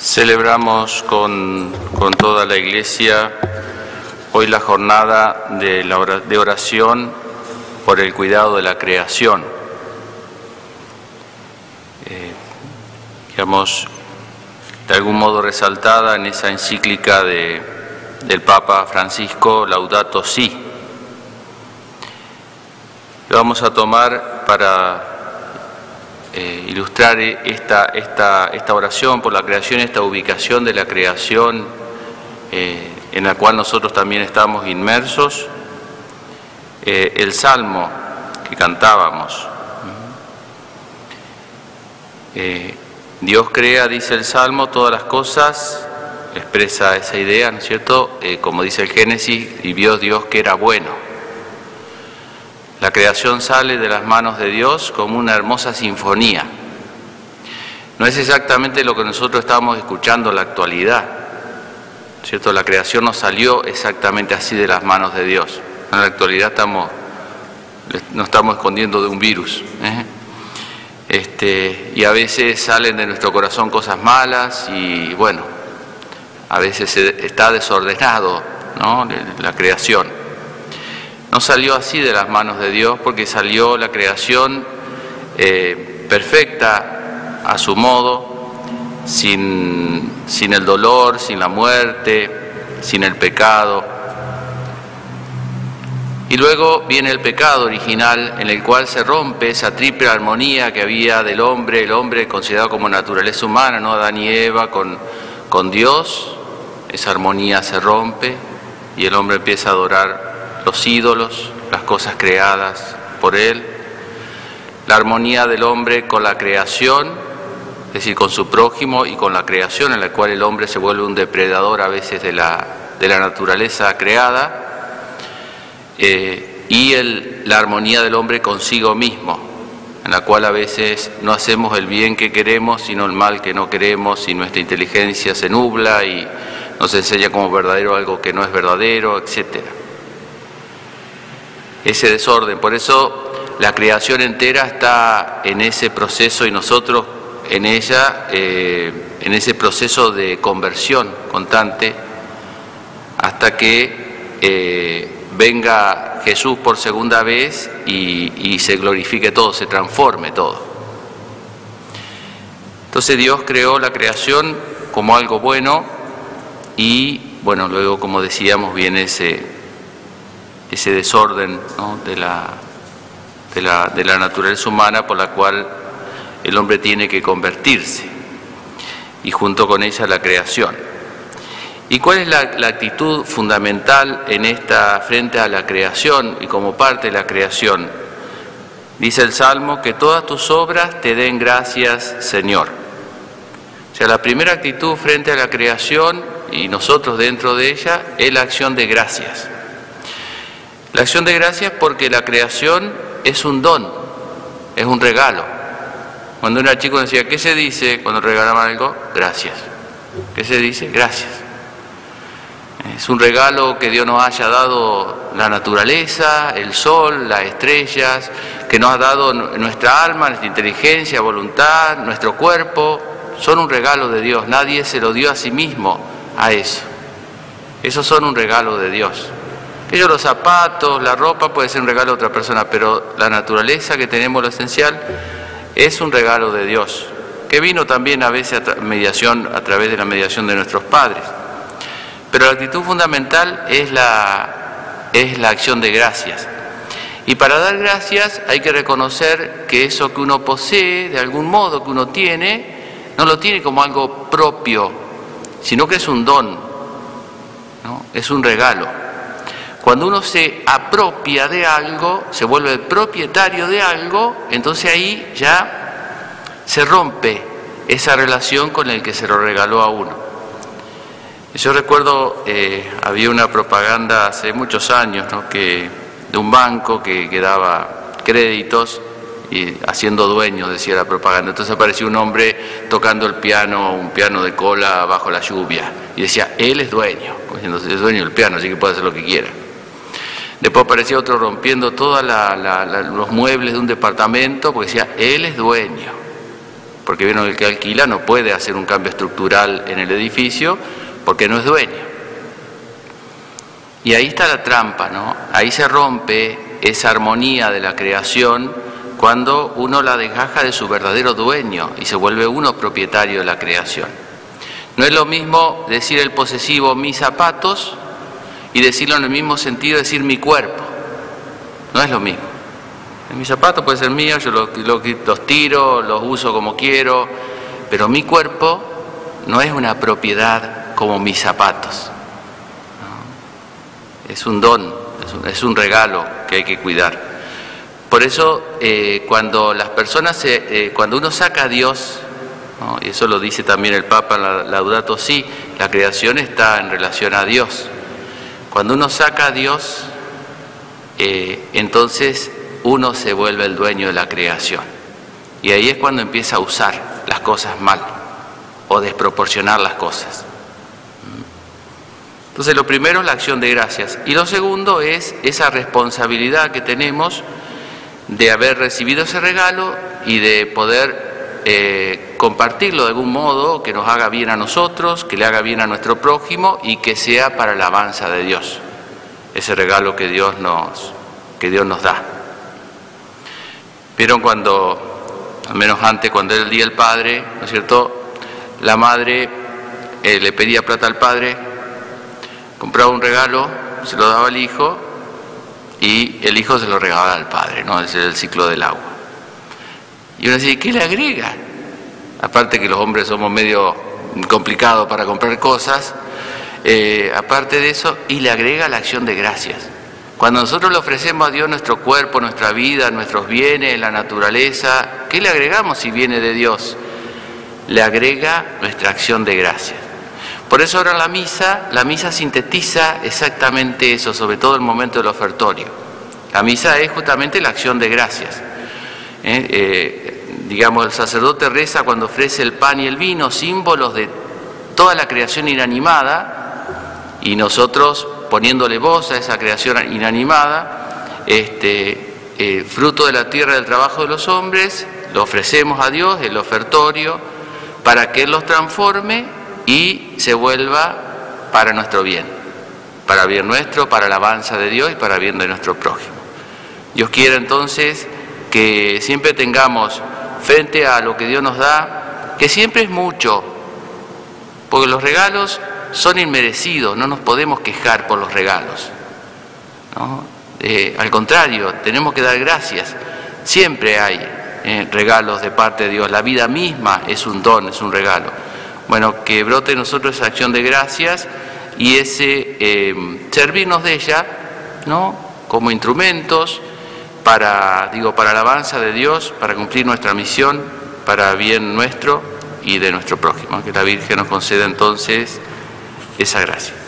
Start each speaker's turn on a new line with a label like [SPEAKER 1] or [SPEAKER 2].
[SPEAKER 1] Celebramos con, con toda la iglesia hoy la jornada de, la de oración por el cuidado de la creación. Eh, digamos, de algún modo resaltada en esa encíclica de, del Papa Francisco, Laudato Si. Lo vamos a tomar para eh, ilustrar esta, esta, esta oración por la creación, esta ubicación de la creación eh, en la cual nosotros también estamos inmersos, eh, el salmo que cantábamos. Dios crea, dice el salmo, todas las cosas, expresa esa idea, ¿no es cierto? Como dice el Génesis, y vio Dios que era bueno. La creación sale de las manos de Dios como una hermosa sinfonía. No es exactamente lo que nosotros estamos escuchando en la actualidad, ¿cierto? La creación no salió exactamente así de las manos de Dios. En la actualidad estamos, nos estamos escondiendo de un virus. ¿eh? Este, y a veces salen de nuestro corazón cosas malas y bueno, a veces está desordenado ¿no? la creación. No salió así de las manos de Dios porque salió la creación eh, perfecta a su modo, sin, sin el dolor, sin la muerte, sin el pecado. Y luego viene el pecado original en el cual se rompe esa triple armonía que había del hombre, el hombre considerado como naturaleza humana, ¿no? Adán y Eva con, con Dios, esa armonía se rompe y el hombre empieza a adorar los ídolos, las cosas creadas por él, la armonía del hombre con la creación, es decir, con su prójimo y con la creación, en la cual el hombre se vuelve un depredador a veces de la, de la naturaleza creada, eh, y el- la armonía del hombre consigo mismo, en la cual a veces no hacemos el bien que queremos, sino el mal que no queremos, y nuestra inteligencia se nubla y nos enseña como verdadero algo que no es verdadero, etcétera ese desorden. Por eso la creación entera está en ese proceso y nosotros en ella, eh, en ese proceso de conversión constante, hasta que eh, venga Jesús por segunda vez y, y se glorifique todo, se transforme todo. Entonces Dios creó la creación como algo bueno y, bueno, luego, como decíamos, viene ese, ese desorden de, la, de, la, de la naturaleza humana por la cual el hombre tiene que convertirse y junto con ella la creación. ¿Y cuál es la, la actitud fundamental en esta frente a la creación y como parte de la creación? Dice el Salmo que todas tus obras te den gracias, Señor. O sea, la primera actitud frente a la creación y nosotros dentro de ella es la acción de gracias. La acción de gracias porque la creación es un don, es un regalo. Cuando era chico decía, ¿qué se dice cuando regalaban algo? Gracias. ¿Qué se dice? Gracias. Es un regalo que Dios nos haya dado la naturaleza, el sol, las estrellas, que nos ha dado nuestra alma, nuestra inteligencia, voluntad, nuestro cuerpo. Son un regalo de Dios. Nadie se lo dio a sí mismo a eso. Esos son un regalo de Dios. Ellos los zapatos, la ropa puede ser un regalo de otra persona, pero la naturaleza que tenemos, lo esencial, es un regalo de Dios, que vino también a veces a, mediación, a través de la mediación de nuestros padres. Pero la actitud fundamental es la, es la acción de gracias. Y para dar gracias hay que reconocer que eso que uno posee, de algún modo que uno tiene, no lo tiene como algo propio, sino que es un don, es un regalo. Cuando uno se apropia de algo, se vuelve el propietario de algo, entonces ahí ya se rompe esa relación con el que se lo regaló a uno. Yo recuerdo, eh, había una propaganda hace muchos años, ¿no? que, de un banco que, que daba créditos y haciendo dueño, decía la propaganda. Entonces apareció un hombre tocando el piano, un piano de cola bajo la lluvia, y decía, él es dueño, diciendo, es dueño del piano, así que puede hacer lo que quiera. Después aparecía otro rompiendo todos los muebles de un departamento porque decía, él es dueño, porque vieron el que alquila no puede hacer un cambio estructural en el edificio porque no es dueño. Y ahí está la trampa, ¿no? Ahí se rompe esa armonía de la creación cuando uno la desgaja de su verdadero dueño y se vuelve uno propietario de la creación. No es lo mismo decir el posesivo mis zapatos y decirlo en el mismo sentido decir mi cuerpo. No es lo mismo. Mis zapatos pueden ser míos, yo los, tiro, los uso como quiero, pero mi cuerpo no es una propiedad como mis zapatos. Es un don, es un, regalo que hay que cuidar. Por eso, eh, cuando las personas, eh, cuando uno saca a Dios, y eso lo dice también el Papa Laudato Si, la creación está en relación a Dios. Cuando uno saca a Dios, eh, entonces uno se vuelve el dueño de la creación. Y ahí es cuando empieza a usar las cosas mal o desproporcionar las cosas. Entonces lo primero es la acción de gracias y lo segundo es esa responsabilidad que tenemos de haber recibido ese regalo y de poder eh, compartirlo de algún modo que nos haga bien a nosotros, que le haga bien a nuestro prójimo y que sea para la alabanza de Dios, ese regalo que Dios nos, que Dios nos da. Vieron cuando, al menos antes, cuando era el Día del Padre, ¿no es cierto? La madre eh, le pedía plata al padre compraba un regalo, se lo daba al hijo y el hijo se lo regalaba al padre, ¿no? Ese es el ciclo del agua. Y uno dice, ¿qué le agrega? Aparte que los hombres somos medio complicados para comprar cosas, eh, aparte de eso, y le agrega la acción de gracias. Cuando nosotros le ofrecemos a Dios nuestro cuerpo, nuestra vida, nuestros bienes, la naturaleza, ¿qué le agregamos si viene de Dios? Le agrega nuestra acción de gracias. Por eso ahora la misa, la misa sintetiza exactamente eso, sobre todo el momento del ofertorio. La misa es justamente la acción de gracias. ¿eh? Eh, digamos, el sacerdote reza cuando ofrece el pan y el vino, símbolos de toda la creación inanimada, y nosotros poniéndole voz a esa creación inanimada, este, eh, fruto de la tierra del trabajo de los hombres, lo ofrecemos a Dios, el ofertorio, para que Él los transforme y se vuelva para nuestro bien, para bien nuestro, para alabanza de Dios y para bien de nuestro prójimo. Dios quiere entonces que siempre tengamos frente a lo que Dios nos da, que siempre es mucho, porque los regalos son inmerecidos, no nos podemos quejar por los regalos. Eh, al contrario, tenemos que dar gracias. Siempre hay eh, regalos de parte de Dios. La vida misma es un don, es un regalo. Bueno, que brote en nosotros esa acción de gracias y ese eh, servirnos de ella, ¿no? Como instrumentos para, digo, para la alabanza de Dios, para cumplir nuestra misión, para bien nuestro y de nuestro prójimo. Que la Virgen nos conceda entonces esa gracia.